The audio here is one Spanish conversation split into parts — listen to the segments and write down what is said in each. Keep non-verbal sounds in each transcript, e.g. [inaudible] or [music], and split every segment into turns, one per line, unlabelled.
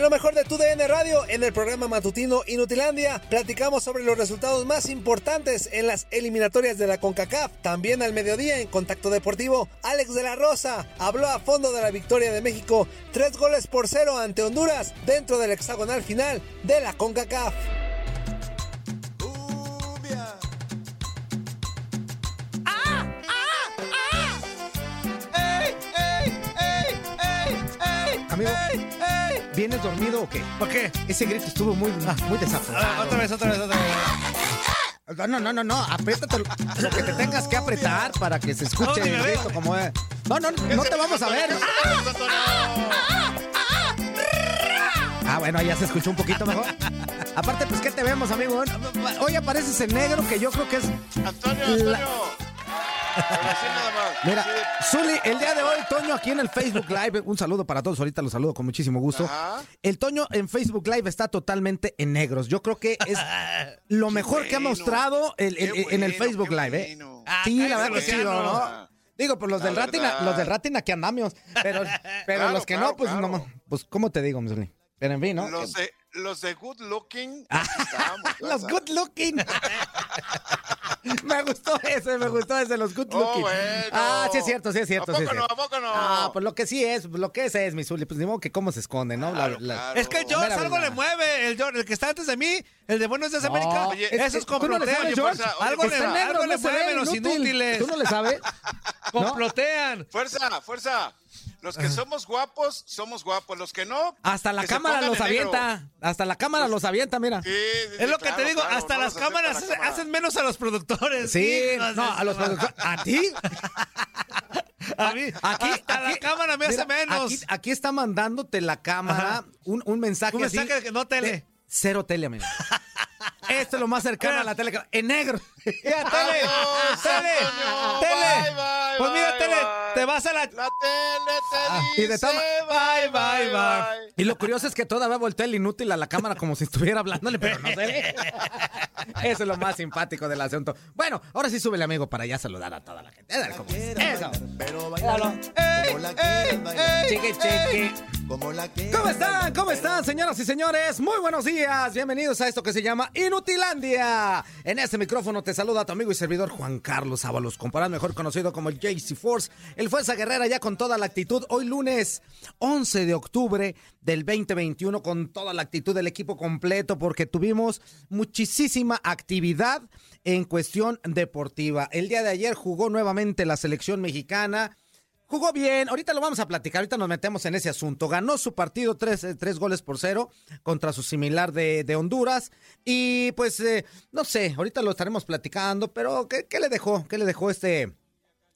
En lo mejor de tu DN Radio, en el programa matutino Inutilandia, platicamos sobre los resultados más importantes en las eliminatorias de la CONCACAF. También al mediodía en Contacto Deportivo, Alex de la Rosa habló a fondo de la victoria de México, tres goles por cero ante Honduras dentro del hexagonal final de la CONCACAF.
Amigo, ¿vienes dormido o qué?
¿Por qué?
Ese grito estuvo muy, muy desaforado.
Ah, otra vez, otra vez, otra vez.
No, no, no, no, no, apriétate lo, que te tengas que apretar para que se escuche
¿Dónde
el grito como es. No, no, no te vamos a ver. Ah, bueno, ya se escuchó un poquito mejor. Aparte, pues, ¿qué te vemos, amigo? Hoy apareces en negro, que yo creo que es...
Antonio, Antonio.
Mira, Zuli, el día de hoy, Toño, aquí en el Facebook Live, un saludo para todos, ahorita los saludo con muchísimo gusto.
Ajá.
El Toño en Facebook Live está totalmente en negros. Yo creo que es [laughs] lo mejor que ha mostrado el- el-
qué
en el Facebook Live, ¿eh?
Ah,
Sí, la verdad que sí. ¿no? Digo, pues los
La
del Ratina,
verdad.
los del Ratina aquí andamos. Pero, pero
Claro,
los que
claro,
no, pues
claro.
no, pues ¿cómo te digo, Zuli? Pero en fin, ¿no?
Los de, los de good looking. estamos, [laughs]
Los good looking. [laughs] me gustó ese, me gustó ese, los good
Oh,
looking.
bueno.
Ah, sí es cierto, sí es cierto.
¿A
sí es
poco no?
cierto.
¿A poco no?
Ah, pues lo que sí es, lo que es es, mi Zuli. Pues ni modo que cómo se esconde, ¿no? La-
Claro,
la-
claro.
Es que el George algo
verdad.
le mueve. El, George, el que está antes de mí, el de Buenos Días
No,
América.
Oye,
eso
es-
es
¿tú no
complotean.
oye,
algo le, algo le
no
mueven los
inútil.
inútiles.
¿Tú no le sabes? [laughs]
Complotean.
Fuerza, fuerza. Los que somos guapos, somos guapos. Los que no.
Hasta la cámara los avienta. Hasta la cámara los avienta, mira.
Sí, sí, sí,
Es lo que te digo,
claro,
hasta
no
las cámaras
la
hacen,
cámara.
hacen menos a los productores.
Sí, no, a los productores. ¿A ti? [laughs]
A mí, [laughs]
Aquí,
hasta la cámara me hace menos.
Aquí, aquí está mandándote la cámara un, un mensaje
Un
así
mensaje que no tele.
Cero tele, amigo. Esto es lo más cercano a la tele. En negro. [laughs]
Mira, tele,
Adiós,
tele, tele.
Bye, bye,
pues mira,
bye,
tele, te vas a la...
La tele te
Ah, y de toma-
bye, bye, bye.
Y lo curioso es que todavía voltea el inútil a la cámara como si estuviera hablándole, pero no ve. [laughs] Eso es lo más simpático del asunto. Bueno, ahora sí súbele, amigo, para ya saludar a toda la gente. Dale, ¿cómo es? Eso. Chiqui. ¿Cómo están? ¿Cómo están, señoras y señores? Muy buenos días. Bienvenidos a esto que se llama Inutilandia. En este micrófono te saluda tu amigo y servidor Juan Carlos Ábalos, comparado mejor conocido como el JC Force, el Fuerza Guerrera ya con toda la actitud. Hoy lunes 11 de octubre del 2021 con toda la actitud del equipo completo porque tuvimos muchísima actividad en cuestión deportiva. El día de ayer jugó nuevamente la selección mexicana. Jugó bien, ahorita lo vamos a platicar, ahorita nos metemos en ese asunto. Ganó su partido tres, eh, tres goles por cero contra su similar de, de Honduras. Y pues, eh, no sé, ahorita lo estaremos platicando, pero ¿qué, ¿qué, le dejó? ¿Qué le dejó este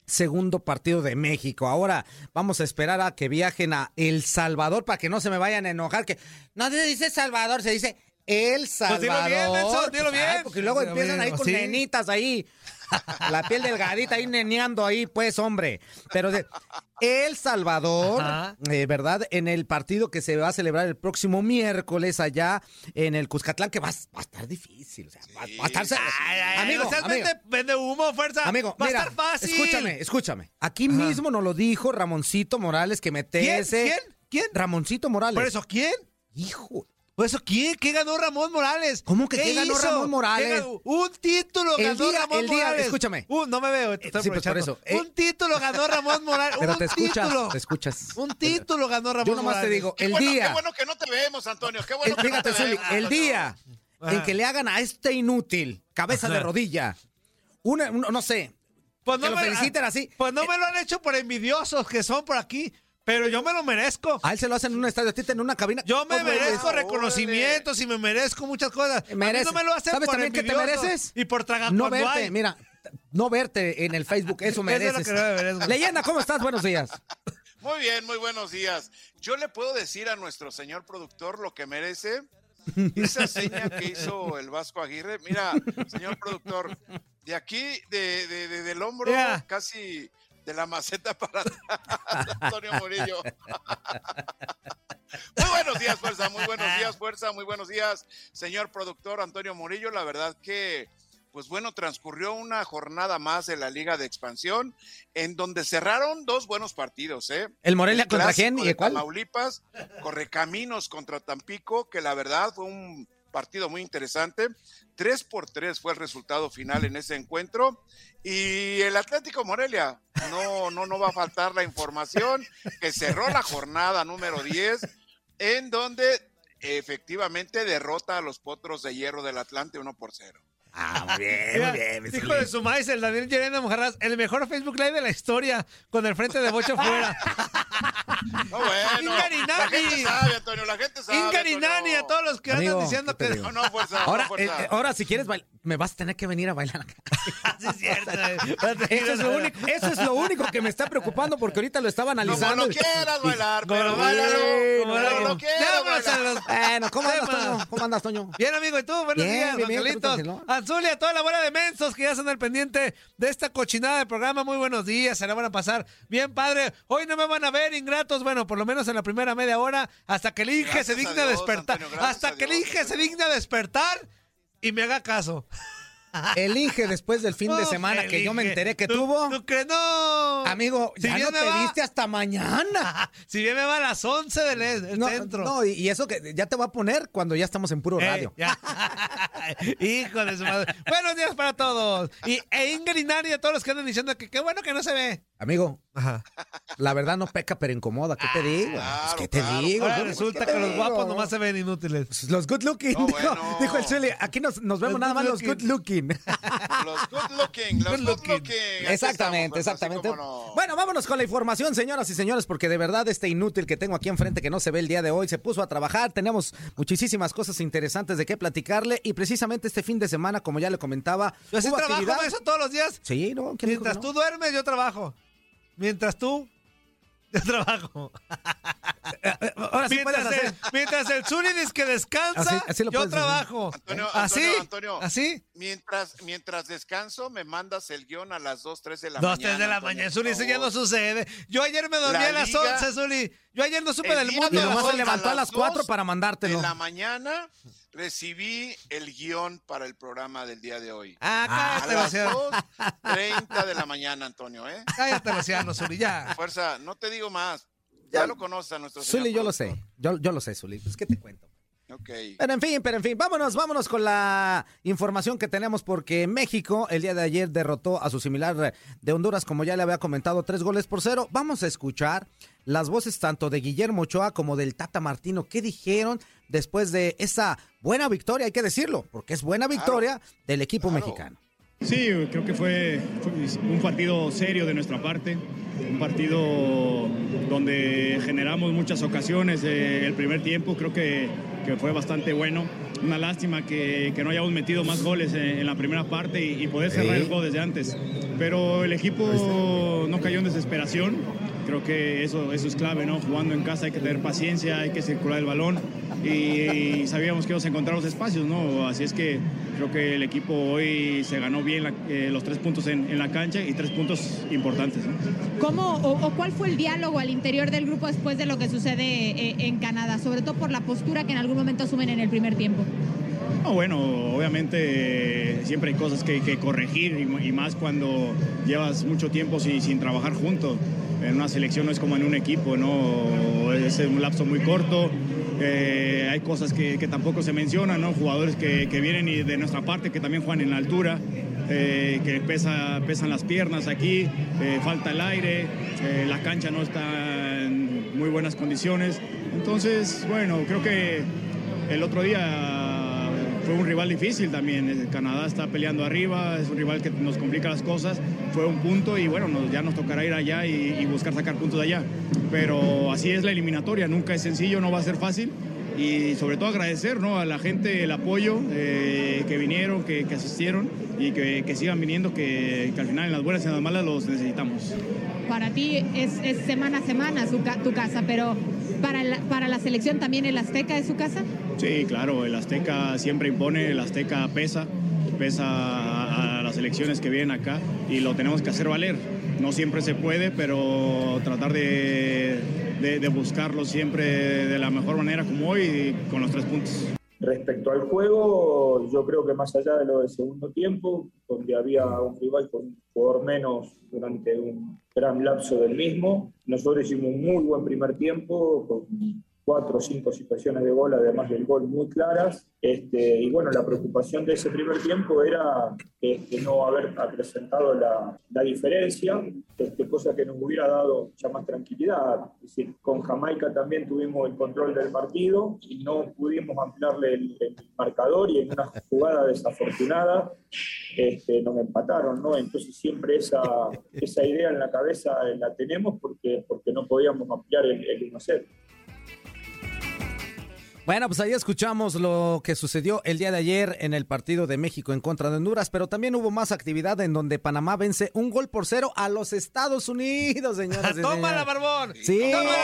segundo partido de México? Ahora vamos a esperar a que viajen a El Salvador para que no se me vayan a enojar, que no se dice Salvador, se dice El Salvador.
Pues dilo bien, Nelson, dilo bien.
Ay, porque luego empiezan
bien,
ahí con
sí.
nenitas ahí. La piel delgadita ahí neneando ahí, pues, hombre. Pero de El Salvador, eh, ¿verdad? En el partido que se va a celebrar el próximo miércoles allá en el Cuscatlán, que va, a- va a estar difícil. O sea, va, va a estar.
Ay, ay,
amigo.
Vende, vende humo, fuerza.
Amigo,
va
mira,
a estar fácil.
escúchame, escúchame. Aquí mismo nos lo dijo Ramoncito Morales que metiese.
¿Quién? ¿Quién?
Ramoncito Morales.
¿Por eso quién?
Hijo.
¿Por eso quién? ¿Qué ganó Ramón Morales?
¿Cómo que qué ganó
hizo?
Ramón Morales?
¿Qué ganó? Un título
El
ganó
día-
Ramón
el día-
Morales.
escúchame.
Uh, no me veo. te
Eh,
estoy
sí, pues, por eso. Eh,
Un título ganó Ramón Morales.
Pero
un
te escuchas,
título.
te escuchas.
Un título ganó Ramón
Yo nomás te
Morales.
digo,
Qué
el
bueno,
día.
Qué bueno que no te vemos, Antonio. Qué bueno
El-
que
fíjate,
no te
Zuli,
vemos,
el día en que le hagan a este inútil, cabeza de rodilla, una, un- no sé,
Pues
que
no,
lo
me,
feliciten así.
pues no me lo han hecho por envidiosos que son por aquí, pero yo me lo merezco.
A él se lo hacen en un estadio, a ti en una cabina.
Yo me merezco reconocimientos y me merezco muchas cosas. A mí
Mereces.
no me lo hacen
¿Sabes
por
también qué te mereces?
Y por tragar
No verte,
hay.
mira, no verte en el Facebook, eso [laughs]
Eso es lo
mereces.
que no me merezco.
Leyenda, ¿cómo estás? Buenos días.
Muy bien, muy buenos días. Yo le puedo decir a nuestro señor productor lo que merece. Esa [laughs] seña que hizo el Vasco Aguirre. Mira, señor productor, de aquí, de, de- de- del hombro, casi de la maceta para [laughs] Antonio Murillo. [laughs] Muy buenos días, fuerza, muy buenos días, fuerza, muy buenos días, señor productor Antonio Murillo. La verdad que, pues bueno, transcurrió una jornada más de la Liga de Expansión, en donde cerraron dos buenos partidos, ¿eh?
¿El Morelia contra quién y cuál?
Tamaulipas, Correcaminos contra Tampico, que la verdad fue un partido muy interesante. Tres por tres fue el resultado final en ese encuentro. Y el Atlético Morelia, no, no, no va a faltar la información, que cerró la jornada número 10, en donde efectivamente derrota a los potros de hierro del Atlante 1 por 0.
Ah, muy bien, muy bien.
hijo de su maíz, el Daniel Llerena Mojarras, el mejor Facebook Live de la historia, con el frente de Bocho fuera. [laughs]
No, bueno,
Ingarinani.
la gente sabe, Antonio, la gente sabe.
Ingarinani, a todos los que
Amigo,
andan diciendo
¿qué te
que...
No, no, fuerza, no,
Ahora,
fuerza.
eh, eh, ahora, si quieres bailar, me vas a tener que venir a bailar acá. [laughs]
Sí, es cierto. [laughs]
Eso es, lo único, eso es lo único que me está preocupando porque ahorita lo estaba
Como
analizando.
lo quieras bailar,
Como
pero
lo
bailalo. Como lo quieras
Bueno, ¿cómo andas. Toño? ¿Cómo andas, Toño?
Bien, amigo, ¿y tú? Buenos
Bien,
días,
bien, bien,
Angelito.
tranquilo.
Anzuli, a toda la bola de mensos que ya están al pendiente de esta cochinada de programa. Muy buenos días, se la van a pasar bien, padre. Hoy no me van a ver ingratos, bueno, por lo menos en la primera media hora, hasta que el Inge se digna
Dios,
despertar.
Antonio,
hasta que el Inge se digna despertar y me haga caso.
El Inge después del fin de [laughs] semana que yo me enteré que
¿Tú-
tuvo.
¿Tú crees? No.
Amigo,
Si
ya
bien
no te
va-
viste hasta mañana. [laughs]
Si bien me va a las 11 del el
No,
centro.
no, y, y eso que ya te va a poner cuando ya estamos en puro
Eh,
radio.
ya. [laughs] [laughs] Hijo de su madre. Buenos días para todos. Y e Ingrid y a todos los que andan diciendo que qué bueno que no se ve.
Amigo,
Ajá.
la verdad no peca, pero incomoda. ¿Qué te digo?
claro,
Pues, ¿Qué te
claro.
digo?
Ahora
¿Qué-
resulta que los
digo?
guapos nomás se ven inútiles.
Pues, Los good looking.
No,
dijo,
bueno.
dijo el Chile, aquí nos, nos vemos
Los
nada más los good looking.
Los good looking, los
Good
good
looking.
Exactamente,
estamos,
exactamente.
no.
Bueno, vámonos con la información, señoras y señores, porque de verdad este inútil que tengo aquí enfrente que no se ve el día de hoy se puso a trabajar. Tenemos muchísimas cosas interesantes de qué platicarle y precisamente este fin de semana, como ya le comentaba,
Yo sí trabajo
actividad.
eso todos los días.
Sí, no, ¿quién dijo que
Mientras
no?
tú duermes, yo trabajo. Mientras tú, yo trabajo.
Ahora sí
mientras,
puedes
el,
hacer.
mientras el que descansa,
Así- así lo
yo
puedes hacer.
trabajo.
Antonio,
¿Así?
Antonio, Antonio,
¿Así?
Mientras, mientras descanso, me mandas el guion a las 2, 3 de la mañana.
tres de la mañana, Zuli, eso ya no sucede. Yo ayer me dormí
La
a las
liga-
11, Zuli. Yo ayer no supe
El
del mundo.
Y
a las
nomás se
hoy,
11.
levantó a las 4
dos
para mandártelo.
De la mañana recibí el guion para el programa del día de hoy.
Ah,
A
cállate,
las
Luciano.
2.30 [laughs] de la mañana, Antonio, ¿eh?
Cállate, Luciano, Zuli, ya.
Fuerza, no te digo más. Ya lo conoces a nuestro señor
Zuli, yo lo sé. Yo, yo lo sé, Zuli. Pues, ¿qué te cuento?
Ok.
Pero en fin, pero en fin, vámonos, vámonos con la información que tenemos porque México el día de ayer derrotó a su similar de Honduras, como ya le había comentado, tres goles por cero. Vamos a escuchar las voces tanto de Guillermo Ochoa como del Tata Martino. ¿Qué dijeron después de esa buena victoria? Hay que decirlo, porque es buena victoria del equipo mexicano.
Sí, creo que fue, fue un partido serio de nuestra parte, un partido donde generamos muchas ocasiones. eh, el primer tiempo creo que, que fue bastante bueno. Una lástima que, que no hayamos metido más goles en, en la primera parte y, y poder cerrar el juego desde antes. Pero el equipo no cayó en desesperación. Creo que eso, eso es clave, ¿no? Jugando en casa hay que tener paciencia, hay que circular el balón y, y sabíamos que íbamos a encontrar los espacios, ¿no? Así es que creo que el equipo hoy se ganó bien la- eh, los tres puntos en, en la cancha y tres puntos importantes, ¿no?
¿Cómo o, o cuál fue el diálogo al interior del grupo después de lo que sucede eh, en Canadá? Sobre todo por la postura que en algún momento asumen en el primer tiempo.
No, bueno, obviamente eh, siempre hay cosas que, que corregir y, y más cuando llevas mucho tiempo sin, sin trabajar juntos. En una selección no es como en un equipo, ¿no? Es un lapso muy corto. Hay cosas que, tampoco se mencionan. Jugadores que, vienen y de nuestra parte que también juegan en la altura, eh, que pesa, pesan las piernas aquí, eh, falta el aire, eh, la cancha no está en muy buenas condiciones. Entonces, bueno, creo que el otro día fue un rival difícil también. Eh, Canadá está peleando arriba, es un rival que nos complica las cosas. Fue un punto y bueno, ya nos tocará ir allá y, buscar sacar puntos de allá. Pero así es la eliminatoria, nunca es sencillo, no va a ser fácil. Y sobre todo agradecer ¿no? a la gente el apoyo eh, que vinieron, que, asistieron y que, sigan viniendo, que, al final en las buenas y en las malas los necesitamos.
Para ti es, semana a semana su tu casa, pero para la, para la selección también el Azteca es su casa.
Sí, claro, el Azteca siempre impone, el Azteca pesa, pesa a, las elecciones que vienen acá y lo tenemos que hacer valer. No siempre se puede, pero tratar de, de- de buscarlo siempre de la mejor manera como hoy, con los tres puntos.
Respecto al juego, yo creo que más allá de lo del segundo tiempo, donde había un rival con jugador menos durante un gran lapso del mismo, nosotros hicimos un muy buen primer tiempo, con cuatro o cinco situaciones de gol, además del gol muy claras. Este, y bueno, la preocupación de ese primer tiempo era este, no haber acrecentado la, la diferencia, este, cosa que nos hubiera dado mucha más tranquilidad. Es decir, con Jamaica también tuvimos el control del partido y no pudimos ampliarle el, el marcador y en una jugada desafortunada este, nos empataron, ¿no? Entonces siempre esa, esa idea en la cabeza la tenemos porque, porque no podíamos ampliar el, el 1-0.
Bueno, pues ahí escuchamos lo que sucedió el día de ayer en el partido de México en contra de Honduras, pero también hubo más actividad en donde Panamá vence un gol por cero a los Estados Unidos, señoras y [laughs]
¡Tómala,
señores.
Barbón!
Sí,
¡Tómala!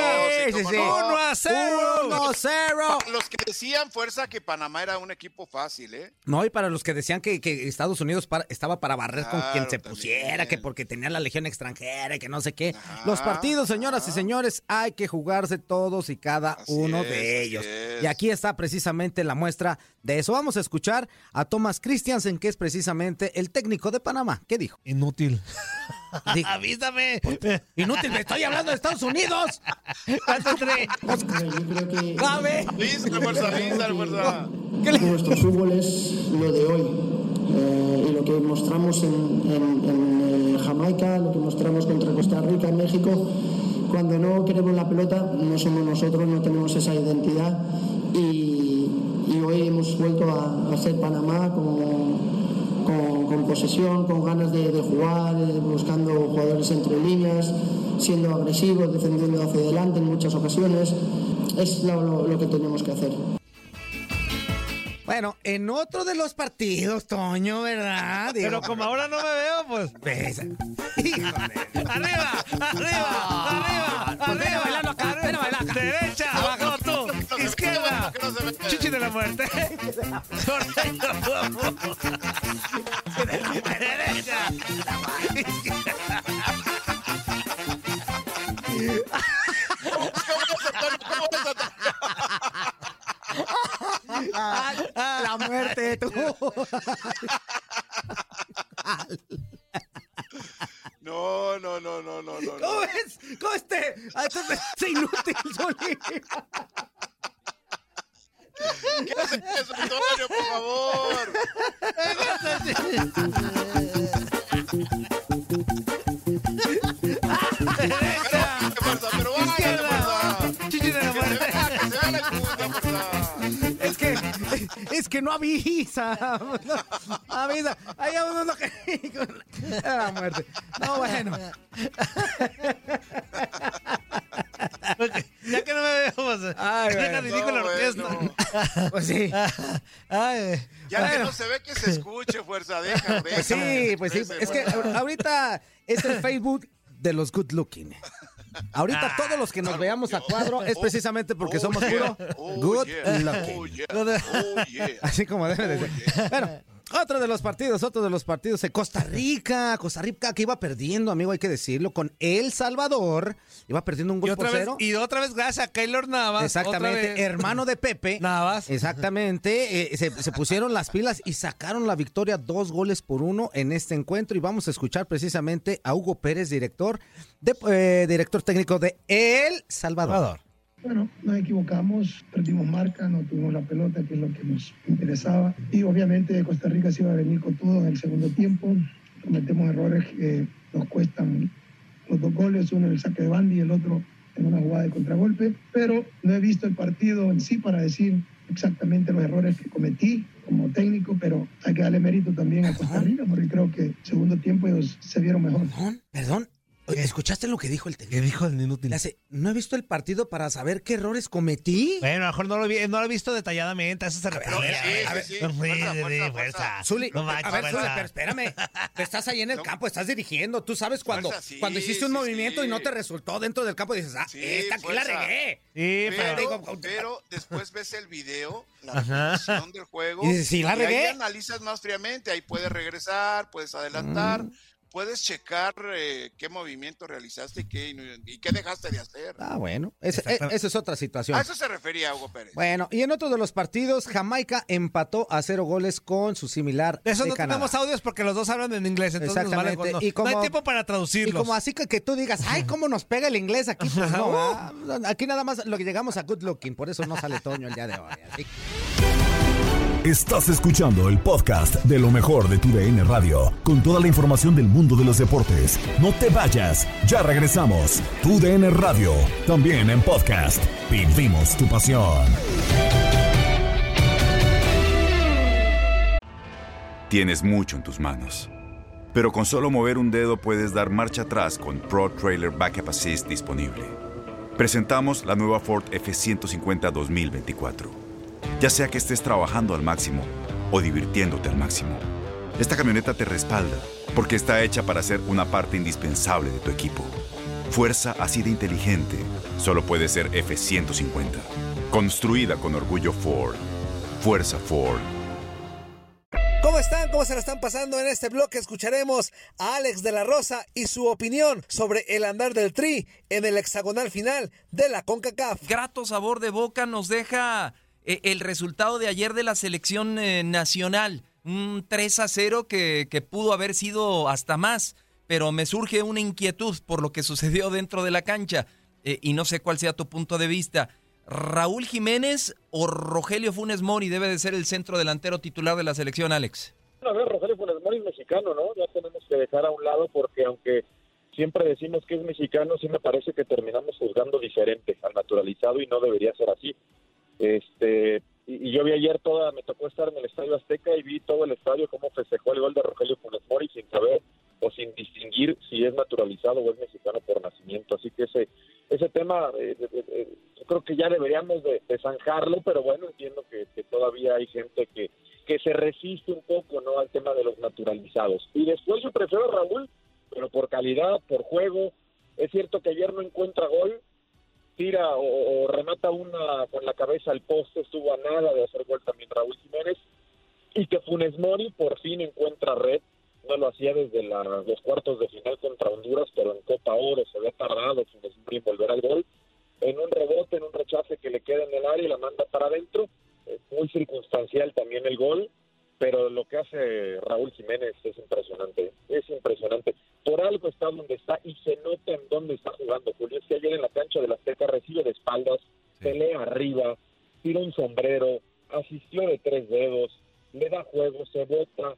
sí, sí.
¡Uno a cero!
¡Uno a cero!
Los que decían fuerza que Panamá era un equipo fácil, ¿eh?
No, y para los que decían que, que Estados Unidos para- estaba para barrer con quien se
también.
pusiera, que porque tenía la legión extranjera y que no sé qué. Los partidos, señoras y señores, hay que jugarse todos y cada uno
es,
de
así
ellos. Y aquí está precisamente la muestra de eso. Vamos a escuchar a Thomas Christiansen, que es precisamente el técnico de Panamá. ¿Qué dijo?
Inútil.
Dijo, [laughs]
¡Avísame!
Inútil, me estoy hablando de Estados Unidos.
¿Cuánto trae?
¡Sabe!
Díselo, fuerza, díselo, fuerza.
Nuestro fútbol es lo de hoy. Eh, y lo que mostramos en, en- en, eh, Jamaica, lo que mostramos contra Costa Rica, en México, cuando no queremos la pelota, no somos nosotros, no tenemos esa identidad. Y, hoy hemos vuelto a, a ser Panamá con, posesión, con ganas de, jugar, eh, buscando jugadores entre líneas, siendo agresivos, defendiendo hacia adelante en muchas ocasiones. Es lo que tenemos que hacer.
Bueno, en otro de los partidos, Toño, ¿verdad? Digo,
Pero como ahora no me veo, pues.
Pesa. [laughs]
¡Arriba! ¡Arriba! ¡Arriba!
Pues ven a
¡Arriba!
bailarlo acá, ven a bailar acá.
¡Derecha! ¡Abajo tú!
se ve.
Chichi de la muerte. [laughs] Derecha.
La muerte, tú. [laughs]
No, no, no, no, no, no.
¿Cómo es? ¿Cómo este? Ah, esto es inútil, Zuli. No avisa. No [laughs] avisa. Ahí uno lo que. La [laughs] muerte. No, bueno. [laughs]
Ya que no me vemos.
Ay,
Deja
bueno.
ridículo la
No,
orquesta.
Pues sí.
Ay.
Ya que
Bueno.
no se ve que se escuche, fuerza, deja, deja.
Pues sí, pues sí. Es que ahorita es el Facebook de los good looking. Ahorita
Ah,
todos los que nos veamos a cuadro es precisamente porque
Oh,
somos
yeah.
puro
Oh,
good
yeah. Oh. Oh, yeah. [laughs]
Así como debe de ser. Bueno, otro de los partidos, otro de los partidos de Costa Rica. Costa Rica que iba perdiendo, amigo, hay que decirlo, con El Salvador. Iba perdiendo un
Y
gol por
vez,
cero.
y otra vez gracias a Keylor Navas.
Exactamente, hermano de Pepe. [laughs]
Navas.
Exactamente, eh, se, se pusieron las pilas y sacaron la victoria dos goles por uno en este encuentro y vamos a escuchar precisamente a Hugo Pérez, director, de, eh, director técnico de El Salvador.
Salvador.
Bueno, nos equivocamos, perdimos marca, no tuvimos la pelota, que es lo que nos interesaba. Y obviamente Costa Rica se iba a venir con todo en el segundo tiempo. Cometemos errores que nos cuestan los dos goles, uno en el saque de banda y el otro en una jugada de contragolpe. Pero no he visto el partido en sí para decir exactamente los errores que cometí como técnico, pero hay que darle mérito también a Costa Rica, porque creo que segundo tiempo ellos se vieron mejor.
Perdón, perdón. ¿Escuchaste lo que dijo el técnico?
¿Qué dijo el inútil?
Le hace, no he visto el partido para saber qué errores cometí.
Bueno, a lo mejor no lo, vi, no lo he visto detalladamente. a Eso se refiere. A ver.
Zuli, a ver. Zuli, pero espérame. Tú estás ahí en el campo, estás dirigiendo. Tú sabes cuando,
Fuerza, sí,
cuando hiciste un
sí,
movimiento
sí.
y no te resultó dentro del campo, dices, ah,
Sí,
esta aquí la regué.
Sí, pero...
Pero,
digo,
pero después ves el video, la repetición del juego,
Y dices, "Sí, la
y
regué".
ahí analizas más fríamente, ahí puedes regresar, puedes adelantar,
Mm.
Puedes checar eh, qué movimiento realizaste y qué, y qué dejaste de hacer.
Ah, bueno, ese- eh, esa es otra situación.
A eso se refería Hugo Pérez.
Bueno, y en otro de los partidos, Jamaica empató a cero goles con su similar
De eso
de
no
Canadá.
tenemos audios porque los dos hablan en inglés, entonces nos vale
Exactamente.
no,
Y como-
no hay tiempo para
Y
traducirlos.
como así que, que tú digas, ay, cómo nos pega el inglés aquí, pues no, ah, aquí nada más lo que llegamos a good looking, por eso no sale Toño el día de hoy. así.
Estás escuchando el podcast de lo mejor de tu DN Radio, con toda la información del mundo de los deportes. No te vayas, ya regresamos. Tu DN Radio, también en podcast. Vivimos tu pasión.
Tienes mucho en tus manos. Pero con solo mover un dedo puedes dar marcha atrás con Pro Trailer Backup Assist disponible. Presentamos la nueva Ford F150 2024. Ya sea que estés trabajando al máximo o divirtiéndote al máximo, esta camioneta te respalda porque está hecha para ser una parte indispensable de tu equipo. Fuerza así de inteligente solo puede ser F150. Construida con orgullo Ford. Fuerza Ford.
¿Cómo están? ¿Cómo se la están pasando? En este bloque escucharemos a Alex de la Rosa y su opinión sobre el andar del Tri en el hexagonal final de la CONCACAF.
Grato sabor de boca nos deja el resultado de ayer de la selección eh, nacional. Un 3 a 0 que, que pudo haber sido hasta más, pero me surge una inquietud por lo que [laughs] sucedió dentro de la cancha eh, y no sé cuál sea tu punto de vista. ¿Raúl Jiménez o Rogelio Funes Mori debe de ser el centro delantero titular de la selección, Alex?
A ver, Rogelio Funes Mori es mexicano, ¿no? Ya tenemos que dejar a un lado porque aunque siempre decimos que es mexicano, sí me parece que terminamos juzgando diferente al naturalizado y no debería ser así. Este y, yo vi ayer toda, me tocó estar en el Estadio Azteca y vi todo el estadio cómo festejó el gol de Rogelio Funes Mori sin saber o sin distinguir si es naturalizado o es mexicano por nacimiento. Así que ese ese tema eh, yo creo que ya deberíamos de, de zanjarlo, pero bueno, entiendo que, que todavía hay gente que, que se resiste un poco no al tema de los naturalizados. Y después yo prefiero a Raúl, pero por calidad, por juego. Es cierto que ayer no encuentra gol, tira o, remata una con la cabeza al poste, estuvo a nada de hacer gol también Raúl Jiménez, y que Funes Mori por fin encuentra red, no lo hacía desde la- los cuartos de final contra Honduras, pero en Copa Oro se había tardado Funes Mori en volver al gol, en un rebote, en un rechace que le queda en el área y la manda para adentro, Eh, muy circunstancial también el gol, pero lo que hace Raúl Jiménez es impresionante, es impresionante. Por algo está donde está y se nota en dónde está jugando. Julio es que ayer en la cancha de la Azteca recibe de espaldas, pelea arriba, tira un sombrero, asistió de tres dedos, le da juego, se bota,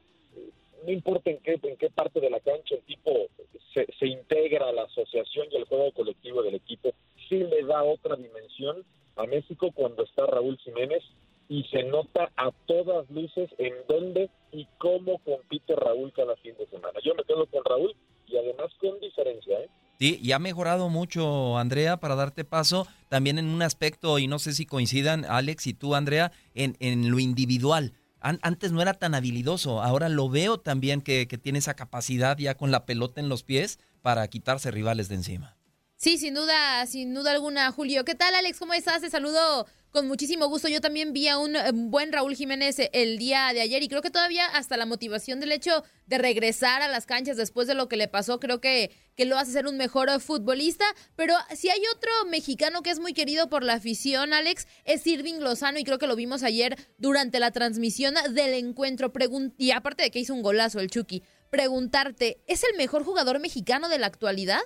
no importa en qué, en qué parte de la cancha el tipo se, se integra a la asociación y al juego colectivo del equipo, sí le da otra dimensión a México cuando está Raúl Jiménez y se nota a todas luces en dónde y cómo compite Raúl cada fin de semana. Yo me quedo con Raúl y además con diferencia, ¿eh?
Sí, y ha mejorado mucho, Andrea, para darte paso, también en un aspecto, y no sé si coincidan, Alex y tú, Andrea, en, en lo individual. An- antes no era tan habilidoso, ahora lo veo también que, que tiene esa capacidad ya con la pelota en los pies para quitarse rivales de encima.
Sí, sin duda, sin duda alguna, Julio. ¿Qué tal, Alex? ¿Cómo estás? Te saludo con muchísimo gusto. Yo también vi a un eh, buen Raúl Jiménez eh, el día de ayer y creo que todavía hasta la motivación del hecho de regresar a las canchas después de lo que le pasó, creo que, que lo hace ser un mejor eh, futbolista. Pero si hay otro mexicano que es muy querido por la afición, Alex, es Irving Lozano y creo que lo vimos ayer durante la transmisión del encuentro. Y aparte de que hizo un golazo el Chucky, preguntarte, ¿es el mejor jugador mexicano de la actualidad?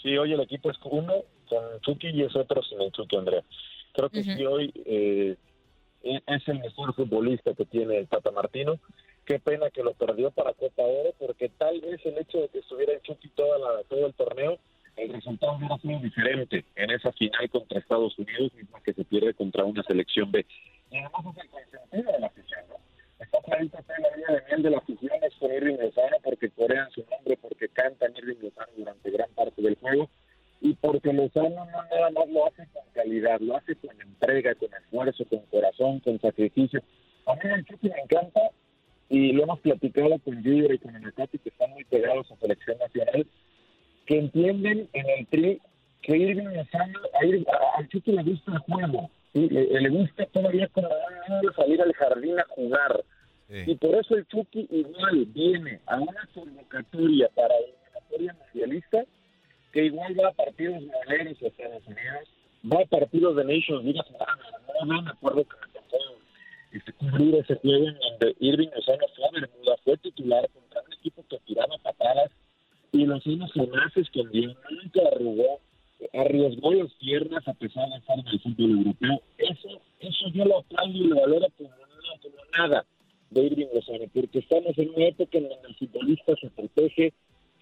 Sí, hoy el equipo es uno con Chucky y es otro sin el Chucky, Andrea. Creo que sí hoy eh, e- es el mejor futbolista que tiene el Tata Martino. Qué pena que lo perdió para Copa Oro, porque tal vez el hecho de que estuviera el Chucky toda la, todo el torneo, el resultado hubiera sido diferente en esa final contra Estados Unidos, misma que se pierde contra una selección B. Y además es el consentido de la afición, ¿no? Está clarito que la línea de miel de la afición es con Irving Lozano, porque corean su nombre, porque cantan Irving Lozano durante gran parte del juego, y porque Lozano no nada más lo hace con calidad, lo hace con entrega, con esfuerzo, con corazón, con sacrificio. A mí el Chucky me encanta y lo hemos platicado con Gilbert y con Anacati, que están muy pegados a selección nacional, que entienden en el tri que Irving Lozano, a Ir- al Chucky le gusta el juego, ¿sí? le, le gusta todavía como un niño salir al jardín a jugar. Y por eso el Chucky igual viene a una convocatoria para igual va a partidos moleros a Estados Unidos, va a partidos de Nations League. No, me acuerdo que me tocó este, cubrir ese juego en donde Irving Lozano fue a Bermuda, fue titular contra un equipo que tiraba patadas y Lozano jamás escondió, nunca arrugó, arriesgó las piernas a pesar de estar en el fútbol europeo. Eso, eso yo lo aplaudo y lo valoro como, no- como nada de Irving Lozano, porque estamos en una época en donde el futbolista se protege,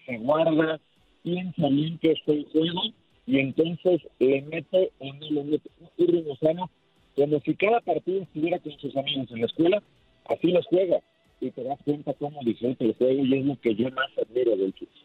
se guarda, que está el juego y entonces le mete o no le mete. Lozano, como si cada partido estuviera con sus amigos en la escuela, así los juega y te das cuenta cómo disfruta el juego y es lo que yo más admiro del Chucky.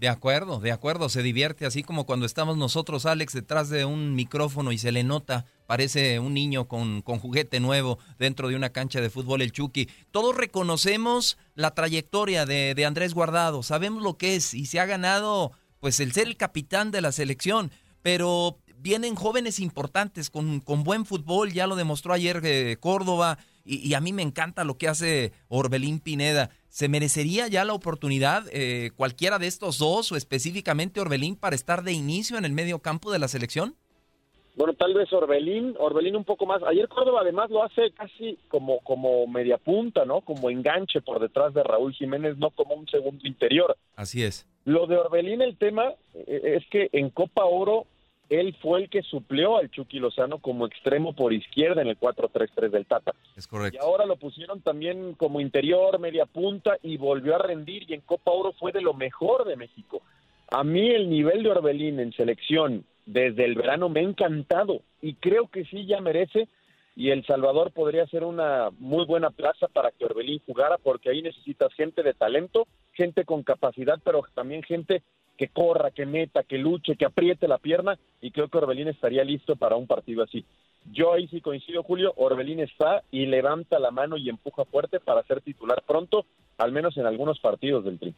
De acuerdo, de acuerdo, se divierte así como cuando estamos nosotros, Alex, detrás de un micrófono y se le nota, parece un niño con, con juguete nuevo dentro de una cancha de fútbol, el Chucky. Todos reconocemos la trayectoria de, de Andrés Guardado, sabemos lo que es y se ha ganado pues el ser el capitán de la selección, pero vienen jóvenes importantes con, con buen fútbol, ya lo demostró ayer eh, Córdoba, y, y a mí me encanta lo que hace Orbelín Pineda. ¿Se merecería ya la oportunidad eh, cualquiera de estos dos o específicamente Orbelín para estar de inicio en el medio campo de la selección?
Bueno, tal vez Orbelín, Orbelín un poco más. Ayer Córdoba además lo hace casi como, como media punta, ¿no? Como enganche por detrás de Raúl Jiménez, no como un segundo interior.
Así es.
Lo de Orbelín, el tema eh, es que en Copa Oro él fue el que suplió al Chucky Lozano como extremo por izquierda en el 4-3-3 del Tata.
Es correcto.
Y ahora lo pusieron también como interior, media punta y volvió a rendir y en Copa Oro fue de lo mejor de México. A mí el nivel de Orbelín en selección desde el verano me ha encantado y creo que sí ya merece y El Salvador podría ser una muy buena plaza para que Orbelín jugara porque ahí necesitas gente de talento, gente con capacidad, pero también gente que corra, que meta, que luche, que apriete la pierna y creo que Orbelín estaría listo para un partido así. Yo ahí sí coincido, Julio, Orbelín está y levanta la mano y empuja fuerte para ser titular pronto, al menos en algunos partidos del Tri.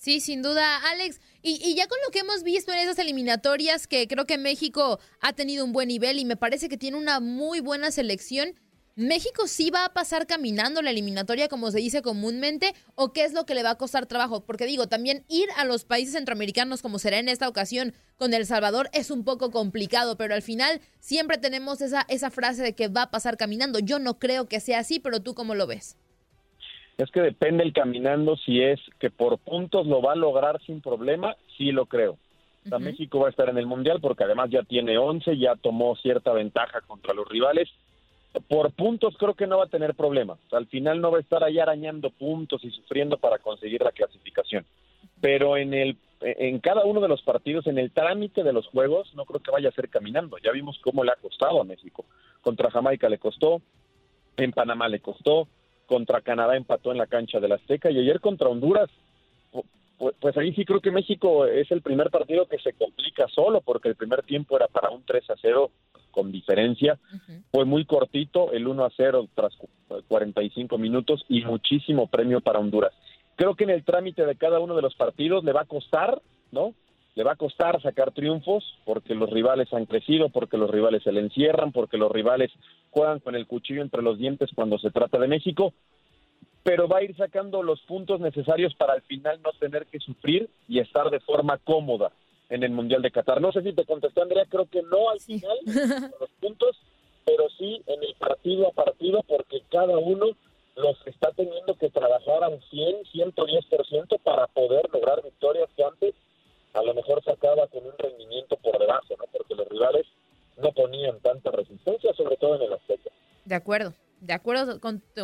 Sí, sin duda, Alex. Y, y, ya con lo que hemos visto en esas eliminatorias, que creo que México ha tenido un buen nivel y me parece que tiene una muy buena selección, ¿México sí va a pasar caminando la eliminatoria como se dice comúnmente o qué es lo que le va a costar trabajo? Porque digo, también ir a los países centroamericanos como será en esta ocasión con El Salvador es un poco complicado, pero al final siempre tenemos esa, esa frase de que va a pasar caminando. Yo no creo que sea así, pero tú cómo lo ves?
Es que depende el caminando si es que por puntos lo va a lograr sin problema, sí lo creo. O sea, México va a estar en el Mundial porque además ya tiene 11, ya tomó cierta ventaja contra los rivales por puntos creo que no va a tener problemas. Al final no va a estar ahí arañando puntos y sufriendo para conseguir la clasificación. Pero en el en cada uno de los partidos, en el trámite de los juegos, no creo que vaya a ser caminando. Ya vimos cómo le ha costado a México. Contra Jamaica le costó, en Panamá le costó, contra Canadá empató en la cancha de la Azteca y ayer contra Honduras, pues ahí sí creo que México es el primer partido que se complica solo porque el primer tiempo era para un 3 a 0 con diferencia. Fue muy cortito, el 1 a 0 tras 45 minutos y muchísimo premio para Honduras. Creo que en el trámite de cada uno de los partidos le va a costar, ¿no? Le va a costar sacar triunfos porque los rivales han crecido, porque los rivales se le encierran, porque los rivales juegan con el cuchillo entre los dientes cuando se trata de México, pero va a ir sacando los puntos necesarios para al final no tener que sufrir y estar de forma cómoda en el Mundial de Qatar. No sé si te contestó Andrea, creo que no al final los puntos, pero sí en el partido a partido porque cada uno los está teniendo que trabajar a un 100, 110% para poder lograr victorias que antes a lo mejor se acaba con un rendimiento por debajo, ¿no? Porque los rivales no ponían tanta resistencia, sobre todo en el aspecto.
De acuerdo. De acuerdo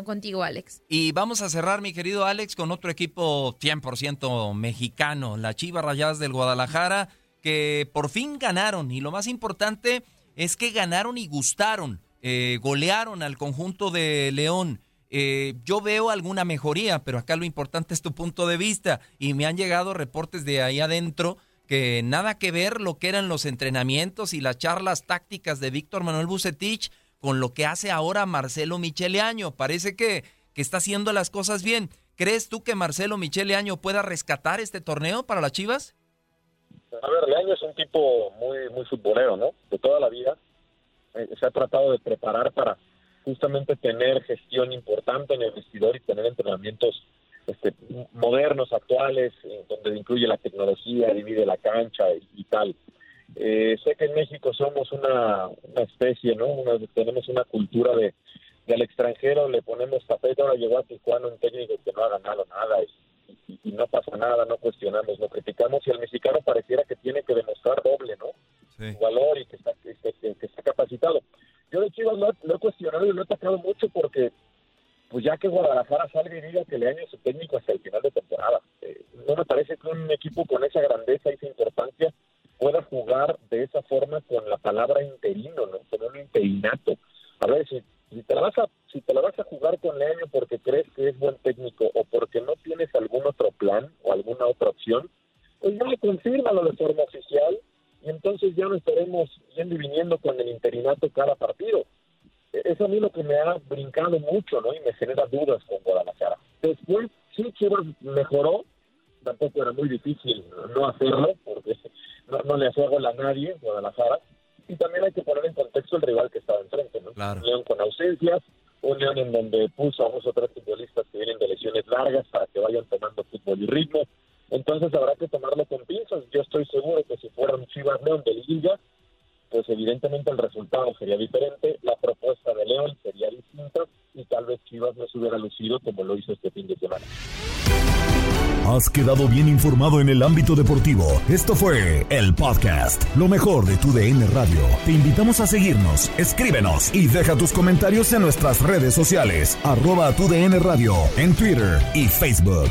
contigo, Alex.
Y vamos a cerrar, mi querido Alex, con otro equipo 100% mexicano, la Chivas Rayadas del Guadalajara, que por fin ganaron. Y lo más importante es que ganaron y gustaron. Eh, golearon al conjunto de León. Eh, yo veo alguna mejoría, pero acá lo importante es tu punto de vista. Y me han llegado reportes de ahí adentro que nada que ver lo que eran los entrenamientos y las charlas tácticas de Víctor Manuel Bucetich con lo que hace ahora Marcelo Michele Año. Parece que, que está haciendo las cosas bien. ¿Crees tú que Marcelo Michele Año pueda rescatar este torneo para las Chivas?
A ver, Leaño es un tipo muy, muy futbolero, ¿no? De toda la vida. Eh, se ha tratado de preparar para justamente tener gestión importante en el vestidor y tener entrenamientos este, modernos, actuales, eh, donde incluye la tecnología, divide la cancha y tal. Eh, sé que en México somos una, especie, ¿no? tenemos una cultura de, al extranjero le ponemos tapete, ahora llegó a Tijuana un técnico que no ha ganado nada y, no pasa nada, no cuestionamos, no criticamos y el mexicano pareciera que tiene que demostrar doble, ¿no? Su valor y que está, que, está capacitado. Yo de Chivas lo, he cuestionado y lo he atacado mucho porque pues ya que Guadalajara salga y diga que le año su técnico hasta el final de temporada. Eh, no me parece que un equipo con esa grandeza y esa importancia pueda jugar de esa forma con la palabra interino, ¿no? Con un interinato. A ver, si, si, te la vas a, si te la vas a jugar con Leaño porque crees que es buen técnico o porque no tienes algún otro plan o opción, pues no le confírmalo de forma oficial y entonces ya no estaremos yendo y viniendo con el interinato cada partido. E, eso a mí lo que me ha brincado mucho, ¿no? Y me genera dudas con Guadalajara. Después, sí, Chivas mejoró, tampoco era muy difícil no hacerlo, porque [laughs] no, no le hacía gol a nadie, Guadalajara. Y también hay que poner en contexto el rival que estaba enfrente, ¿no? Un León con ausencias, un León en donde puso a dos o tres futbolistas que vienen de lesiones largas para que vayan tomando fútbol y ritmo. Entonces habrá que tomarlo con pinzas. Yo estoy seguro que si fuera un Chivas León de Liga, pues evidentemente el resultado sería diferente, la propuesta de León sería distinta y tal vez Chivas no se hubiera lucido como lo hizo este fin de semana.
Has quedado bien informado en el ámbito deportivo. Esto fue el podcast, lo mejor de tu DN Radio. Te invitamos a seguirnos, escríbenos y deja tus comentarios en nuestras redes sociales, arroba tu DN Radio, en Twitter y Facebook.